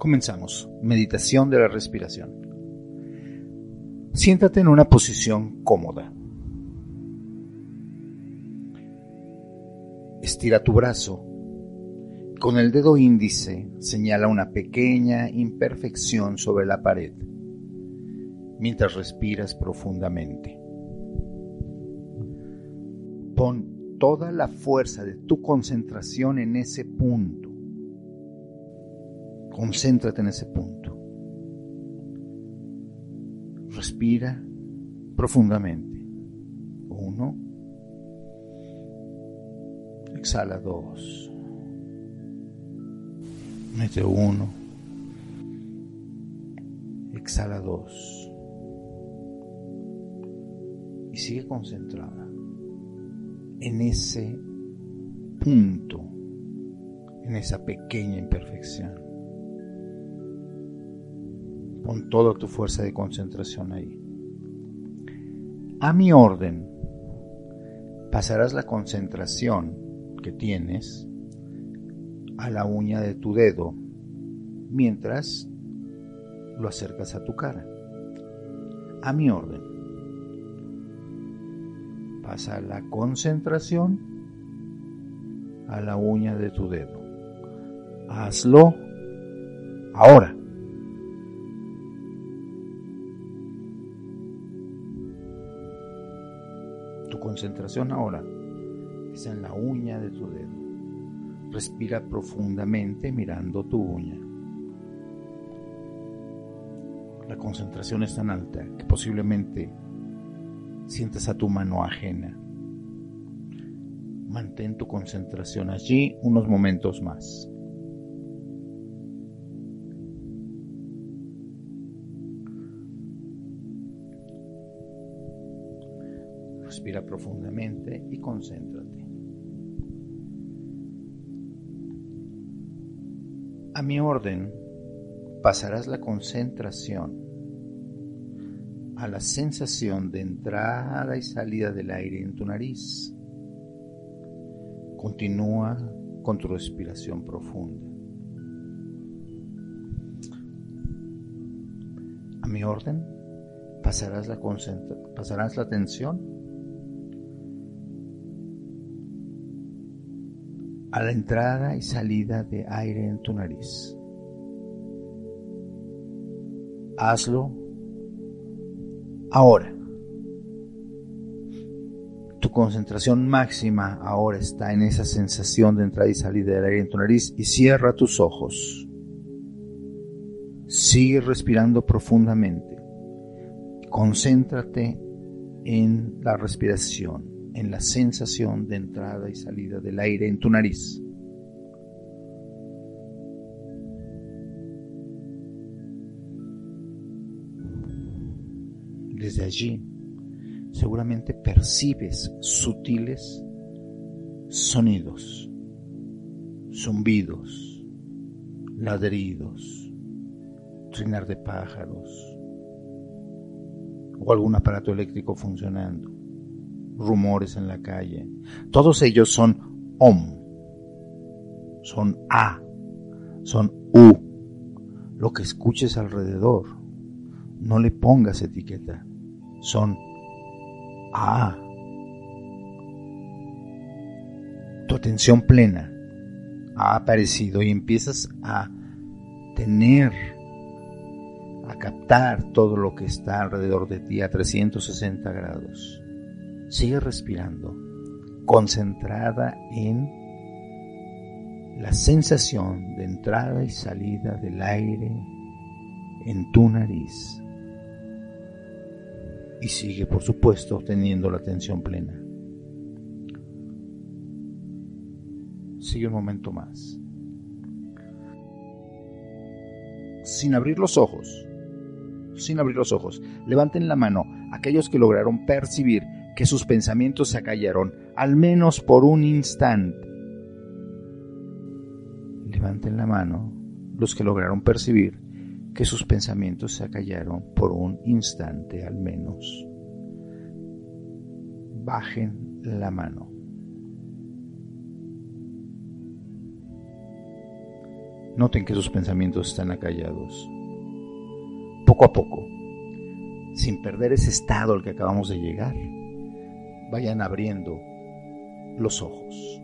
Comenzamos. Meditación de la respiración. Siéntate en una posición cómoda. Estira tu brazo. Con el dedo índice señala una pequeña imperfección sobre la pared mientras respiras profundamente. Pon toda la fuerza de tu concentración en ese punto Concéntrate en ese punto. Respira profundamente. Uno. Exhala dos. Mete uno. Exhala dos. Y sigue concentrada en ese punto, en esa pequeña imperfección. Con toda tu fuerza de concentración ahí. A mi orden, pasarás la concentración que tienes a la uña de tu dedo mientras lo acercas a tu cara. A mi orden. Pasa la concentración a la uña de tu dedo. Hazlo ahora. Concentración ahora está en la uña de tu dedo. Respira profundamente mirando tu uña. La concentración es tan alta que posiblemente sientes a tu mano ajena. Mantén tu concentración allí unos momentos más. Respira profundamente y concéntrate. A mi orden, pasarás la concentración a la sensación de entrada y salida del aire en tu nariz. Continúa con tu respiración profunda. A mi orden, pasarás la, pasarás la atención a la entrada y salida de aire en tu nariz. Hazlo ahora. Tu concentración máxima ahora está en esa sensación de entrada y salida del aire en tu nariz y cierra tus ojos. Sigue respirando profundamente. Concéntrate en la respiración en la sensación de entrada y salida del aire en tu nariz. Desde allí seguramente percibes sutiles sonidos, zumbidos, ladridos, trinar de pájaros o algún aparato eléctrico funcionando rumores en la calle. Todos ellos son OM, son A, son U. Lo que escuches alrededor, no le pongas etiqueta, son A. Tu atención plena ha aparecido y empiezas a tener, a captar todo lo que está alrededor de ti a 360 grados. Sigue respirando, concentrada en la sensación de entrada y salida del aire en tu nariz. Y sigue, por supuesto, teniendo la atención plena. Sigue un momento más. Sin abrir los ojos, sin abrir los ojos, levanten la mano aquellos que lograron percibir que sus pensamientos se acallaron, al menos por un instante. Levanten la mano los que lograron percibir que sus pensamientos se acallaron por un instante al menos. Bajen la mano. Noten que sus pensamientos están acallados. Poco a poco, sin perder ese estado al que acabamos de llegar, vayan abriendo los ojos.